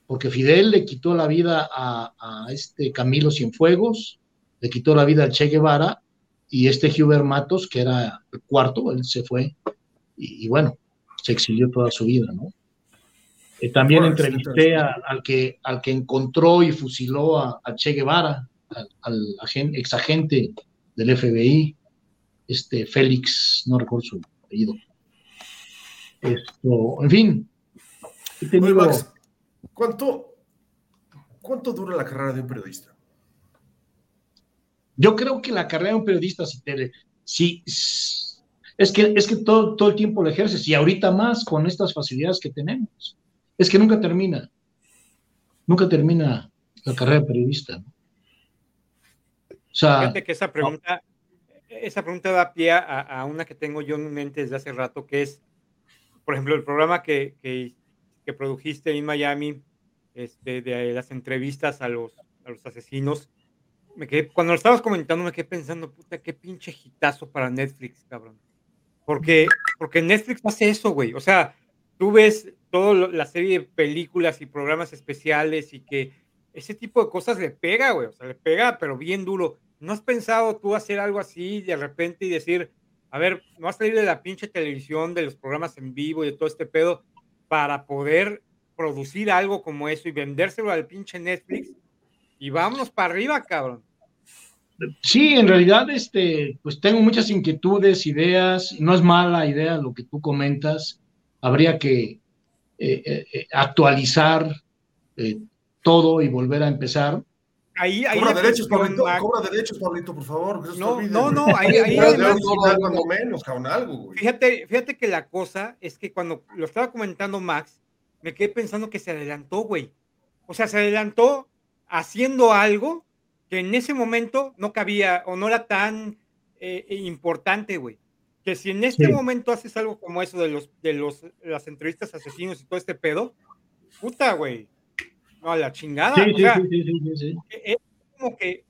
porque Fidel le quitó la vida a, este Camilo Cienfuegos, le quitó la vida al Che Guevara, y este Hubert Matos, que era el cuarto, él se fue, y, bueno, se exilió toda su vida, ¿no? Eh, también entrevisté al, que, al que encontró y fusiló a, Che Guevara, al, exagente del FBI, este Félix, no recuerdo su apellido. Esto, en fin, he tenido, ¿Cuánto, ¿Cuánto dura la carrera de un periodista? Yo creo que la carrera de un periodista, si, te, si es que, es que todo, todo el tiempo lo ejerces y ahorita más con estas facilidades que tenemos. Es que nunca termina. Nunca termina la carrera de periodista. O sea, Fíjate que esa pregunta, esa pregunta da pie a, una que tengo yo en mente desde hace rato, que es, por ejemplo, el programa que, que que produjiste en Miami, este, de las entrevistas a los, a los asesinos, me quedé, cuando lo estabas comentando me quedé pensando, puta, qué pinche hitazo para Netflix, cabrón. Porque, porque Netflix hace eso, güey. O sea, tú ves toda la serie de películas y programas especiales y que ese tipo de cosas le pega, güey. O sea, le pega, pero bien duro. ¿No has pensado tú hacer algo así de repente y decir, a ver, no vas a salir de la pinche televisión, de los programas en vivo y de todo este pedo? Para poder producir algo como eso y vendérselo al pinche Netflix y vámonos para arriba, cabrón. Sí, en realidad, este, pues tengo muchas inquietudes, ideas, no es mala idea lo que tú comentas, habría que eh, eh, eh, actualizar todo y volver a empezar. Ahí, ahí cobra, derechos, Pablito, cobra derechos, Pablito, por favor. No, no, no, ahí, ahí cuando menos, cabrón, algo, güey. Fíjate, fíjate que la cosa es que cuando lo estaba comentando Max, me quedé pensando que se adelantó, güey. O sea, se adelantó haciendo algo que en ese momento no cabía o no era tan eh, eh, importante, güey. Que si en este momento haces algo como eso de los de los las entrevistas asesinos y todo este pedo, puta, güey. No, a la chingada. Sí, sí, sí, sí, e, Es como que,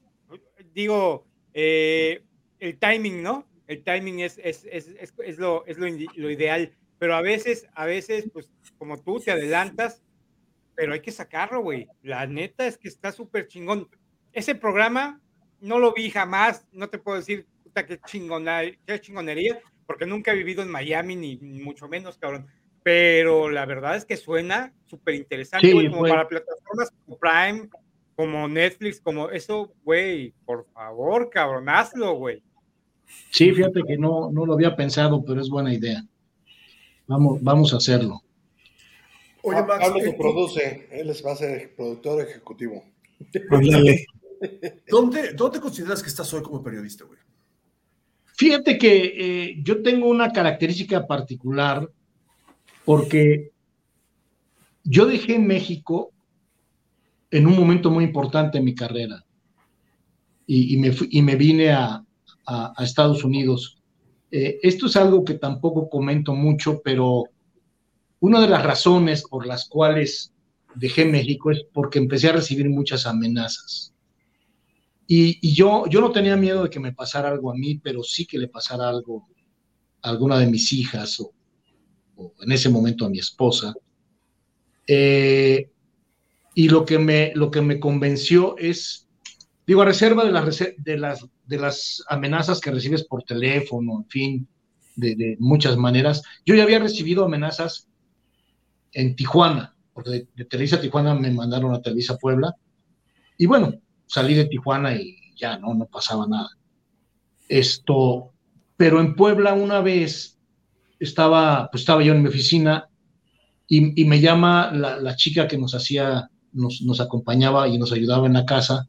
digo, eh, el timing, ¿no? El timing es, es, es, es lo, es lo, lo ideal pero a veces, a veces, pues como tú te adelantas, pero hay que sacarlo, güey. La neta es que está súper chingón. Ese programa no lo vi jamás, no te puedo decir puta, qué, chingona, qué chingonería, porque nunca he vivido en Miami, ni, mucho menos, cabrón. Pero la verdad es que suena súper interesante, como para plataformas como Prime, como Netflix, como eso, güey, por favor, cabrón, hazlo, güey. Sí, fíjate que no, no lo había pensado, pero es buena idea. Vamos, vamos a hacerlo. Oye, Max, Pablo que produce, él va a ser productor ejecutivo. ¿Dónde, ¿Dónde consideras que estás hoy como periodista, güey? Fíjate que eh, yo tengo una característica particular porque yo dejé México en un momento muy importante en mi carrera y, me, y me, vine a, Estados Unidos eh, esto es algo que tampoco comento mucho, pero una de las razones por las cuales dejé México es porque empecé a recibir muchas amenazas. Y, yo, yo no tenía miedo de que me pasara algo a mí, pero sí que le pasara algo a alguna de mis hijas o, en ese momento a mi esposa. Eh, Y lo que me, lo que me convenció es, digo, a reserva de las, de las, de las amenazas que recibes por teléfono, en fin, de, de muchas maneras. Yo ya había recibido amenazas en Tijuana, porque de, Televisa Tijuana me mandaron a Televisa Puebla. Y bueno, salí de Tijuana y ya no, no pasaba nada. Esto, pero en Puebla una vez estaba, pues estaba yo en mi oficina y, me llama la, la, chica que nos hacía, nos, nos, acompañaba y nos ayudaba en la casa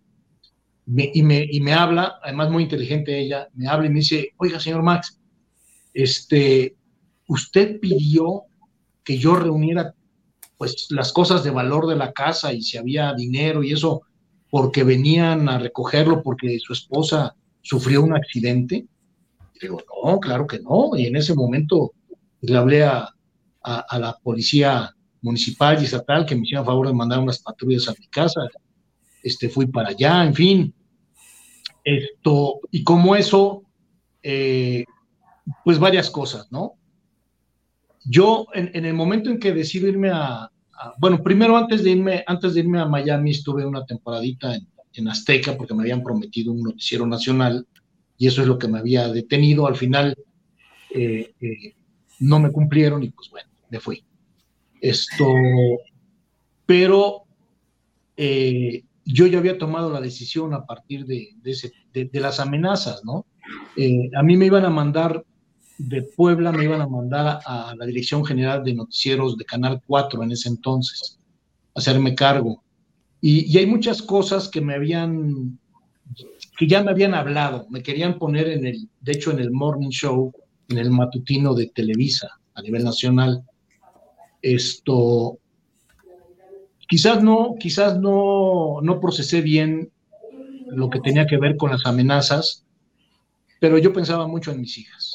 me, y, me, y me habla, además muy inteligente ella, me habla y me dice, oiga, señor Max, este, usted pidió que yo reuniera pues las cosas de valor de la casa y si había dinero y eso porque venían a recogerlo porque su esposa sufrió un accidente. Digo, no, claro que no. Y en ese momento le hablé a, a, a la policía municipal y estatal que me hicieron favor de mandar unas patrullas a mi casa. Este, fui para allá, en fin. Esto, y como eso, eh, pues varias cosas, ¿no? Yo, en, en, el momento en que decido irme a, a, bueno, primero antes de irme, antes de irme a Miami, estuve una temporadita en, en, Azteca porque me habían prometido un noticiero nacional y eso es lo que me había detenido. Al final eh, eh, no me cumplieron y pues bueno, me fui. Esto, pero eh, yo ya había tomado la decisión a partir de, de, ese, las amenazas, ¿no? A mí me iban a mandar de Puebla, me iban a mandar a, a, la Dirección General de Noticieros de Canal 4 en ese entonces, a hacerme cargo. Y, y, hay muchas cosas que me habían, que ya me habían hablado, me querían poner en el, de hecho en el Morning Show, en el matutino de Televisa a nivel nacional. Esto, quizás no, quizás no, no procesé bien lo que tenía que ver con las amenazas, pero yo pensaba mucho en mis hijas,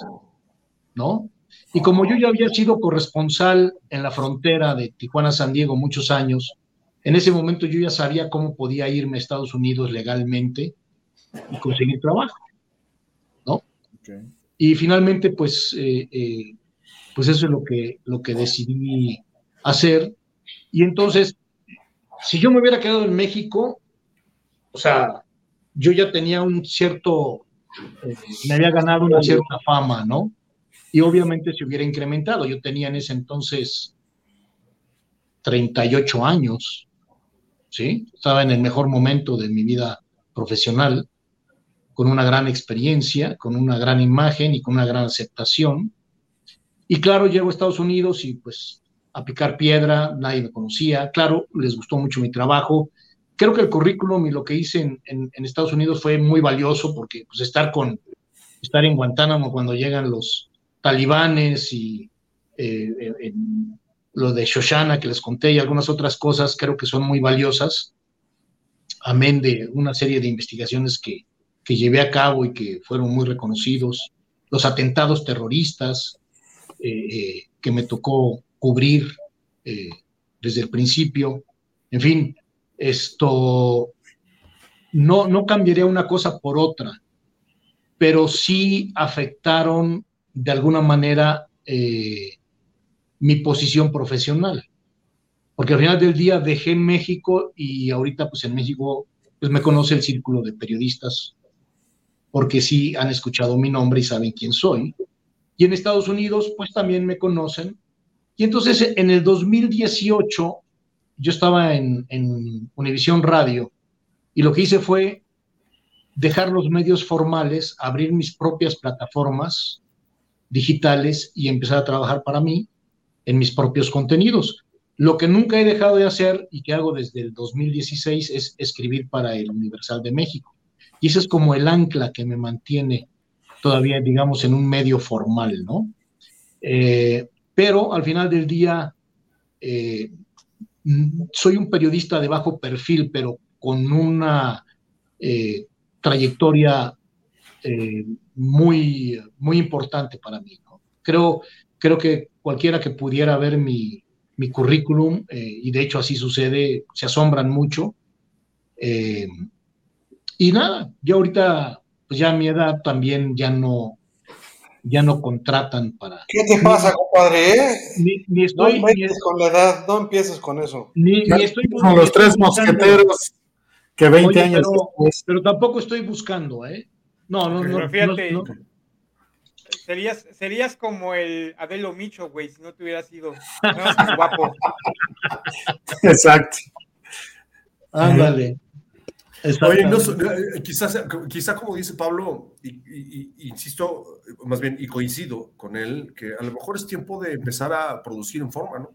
¿no? Y como yo ya había sido corresponsal en la frontera de Tijuana-San Diego muchos años, en ese momento yo ya sabía cómo podía irme a Estados Unidos legalmente y conseguir trabajo, ¿no? Okay. Y finalmente, pues, eh, eh, pues eso es lo que, lo que decidí hacer. Y entonces, si yo me hubiera quedado en México, o sea, yo ya tenía un cierto eh, me había ganado una cierta fama, ¿no? Y obviamente se hubiera incrementado. Yo tenía en ese entonces 38 años, ¿sí? Estaba en el mejor momento de mi vida profesional, con una gran experiencia, con una gran imagen y con una gran aceptación. Y claro, llego a Estados Unidos y pues a picar piedra, nadie me conocía. Claro, les gustó mucho mi trabajo, creo que el currículum y lo que hice en, Estados Unidos fue muy valioso porque pues, estar, con, estar en Guantánamo cuando llegan los talibanes y eh, en, lo de Shoshana que les conté y algunas otras cosas creo que son muy valiosas, amén de una serie de investigaciones que, que llevé a cabo y que fueron muy reconocidos, los atentados terroristas eh, eh, que me tocó cubrir eh, desde el principio, en fin, esto no, no cambiaría una cosa por otra, pero sí afectaron de alguna manera mi posición profesional. Porque al final del día dejé México y ahorita pues en México pues me conoce el círculo de periodistas porque sí han escuchado mi nombre y saben quién soy. Y en Estados Unidos pues también me conocen. Y entonces en el 2018 yo estaba en, en Univisión Radio y lo que hice fue dejar los medios formales, abrir mis propias plataformas digitales y empezar a trabajar para mí en mis propios contenidos. Lo que nunca he dejado de hacer y que hago desde el 2016 es escribir para el Universal de México. Y ese es como el ancla que me mantiene todavía, digamos, en un medio formal, ¿no? Eh, pero al final del día, eh, soy un periodista de bajo perfil, pero con una eh, trayectoria muy, muy importante para mí. ¿no? Creo, creo que cualquiera que pudiera ver mi, mi currículum, y de hecho así sucede, se asombran mucho. Y nada, yo ahorita, pues ya a mi edad también ya no, ya no contratan para. ¿Qué te pasa, compadre? Eh? Ni, ni estoy. No empieces con la edad, no empieces con eso. Ni, ni estoy Con los tres mosqueteros que 20 Oye, años pero, tampoco estoy buscando, ¿eh? No, no, no. Pero fíjate, no, no. Serías, serías como el Adelo Micho, güey, si no te hubieras ido. No, guapo. Exacto. Ándale. Oye, no, Exactamente. eh, quizás, quizá como dice Pablo, y, y- y- insisto, más bien, y coincido con él, que a lo mejor es tiempo de empezar a producir en forma, ¿no?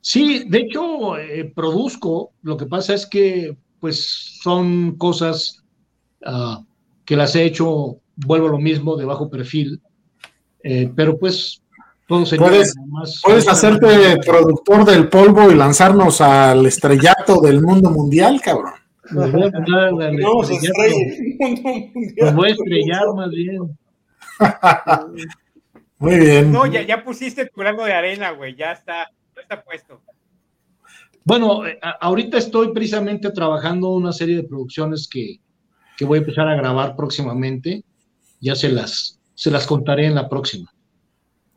Sí, de hecho, eh, produzco. Lo que pasa es que, pues, son cosas ah, que las he hecho, vuelvo a lo mismo, de bajo perfil. Eh, pero, pues, todo sería Puedes- más. Puedes hacerte productor del polvo y lanzarnos al estrellato del mundo mundial, cabrón. Me voy a mandar al No, se estrellato. estrella en el mundo Me mundial. voy a estrellar más bien. Muy bien. No, ya, ya pusiste tu grano de arena, güey, ya está, ya está puesto. Bueno, eh, a- ahorita estoy precisamente trabajando una serie de producciones que, que voy a empezar a grabar próximamente. Ya se las, se las contaré en la próxima.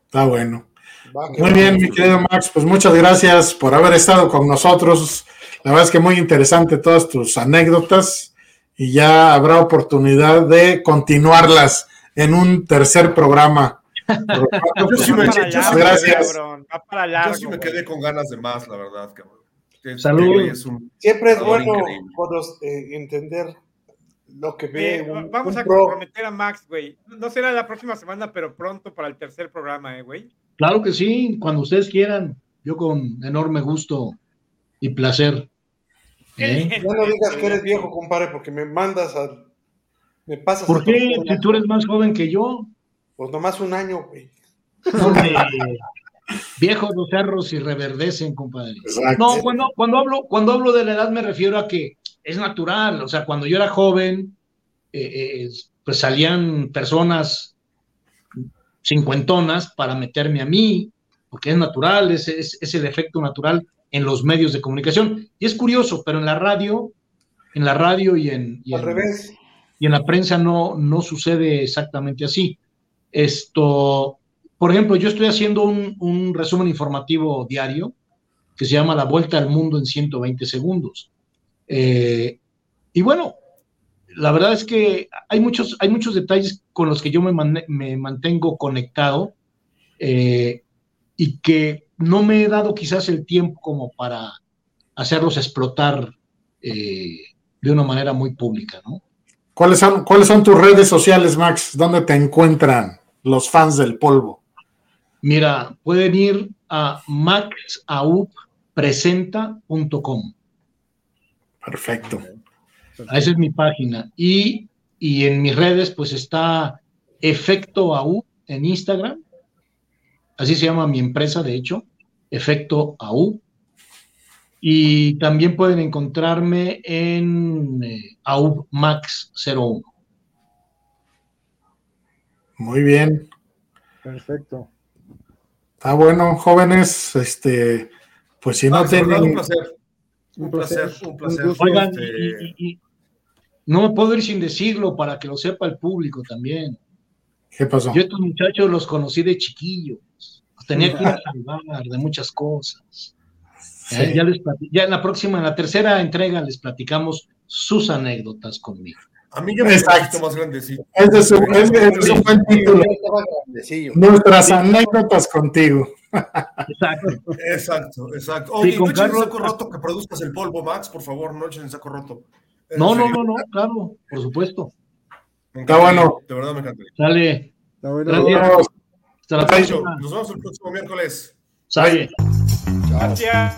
Está bueno. Muy bien, mi querido Max, pues muchas gracias por haber estado con nosotros. La verdad es que muy interesante todas tus anécdotas y ya habrá oportunidad de continuarlas en un tercer programa. Yo sí Va me- para yo- largo, gracias. cabrón, largo. Yo sí me quedé con ganas de más, la verdad, cabrón. Salud. güey es un- Siempre es bueno eh, entender lo que ve Eh, un, vamos un a pro. comprometer a Max, güey. No será la próxima semana, pero pronto para el tercer programa, eh, güey. Claro que sí, cuando ustedes quieran, yo con enorme gusto y placer. ¿eh? Ya no digas que eres viejo, compadre, porque me mandas a. Me pasas ¿Por qué? Si tú eres más joven que yo, Pues nomás un año, güey. viejos los cerros y reverdecen, compadre. Exacto. No, cuando, cuando, hablo, cuando hablo de la edad me refiero a que es natural, o sea, cuando yo era joven, eh, eh, pues salían personas cincuentonas para meterme a mí, porque es natural, es, es, es el efecto natural en los medios de comunicación. Y es curioso, pero en la radio, en la radio y en, y Al en- revés. y en la prensa no, no sucede exactamente así. Esto, por ejemplo, yo estoy haciendo un, un resumen informativo diario que se llama La Vuelta al Mundo en 120 segundos. Eh, y bueno, la verdad es que hay muchos, hay muchos detalles con los que yo me, man- me mantengo conectado eh, y que no me he dado quizás el tiempo como para hacerlos explotar eh, de una manera muy pública, ¿no? ¿Cuáles son, ¿Cuáles son tus redes sociales, Max? ¿Dónde te encuentran los fans del polvo? Mira, pueden ir a maxauppresenta.com. Perfecto. Esa es mi página. Y, y en mis redes, pues está Efecto AU en Instagram. Así se llama mi empresa, de hecho, Efecto AU. Y también pueden encontrarme en eh, AU Max 01. Muy bien. Perfecto. Está bueno, jóvenes. Este, pues si no verdad, un tienen. placer. Un Un placer, placer. un placer. Oigan, Este, y- y- y- no me puedo ir sin decirlo para que lo sepa el público también. ¿Qué pasó? Yo estos muchachos los conocí de chiquillos. Los tenía que ir a salvar de muchas cosas. Eh, ya, les ya en la próxima, en la tercera entrega, les platicamos sus anécdotas conmigo. a mí ya me Exacto. Más grandecito. Ese es un, ese es un buen título. Nuestras anécdotas contigo. Exacto. Exacto, exacto. Oye, Sí, con no echen en Carlos- saco roto que produzcas el polvo, Max, por favor, no echen en saco roto. No, no, no, no, claro, por supuesto. Está bueno. De verdad me encantaría. Sale. Está bueno. Gracias. Hasta la próxima. Nos vemos el próximo miércoles. Sale. Gracias.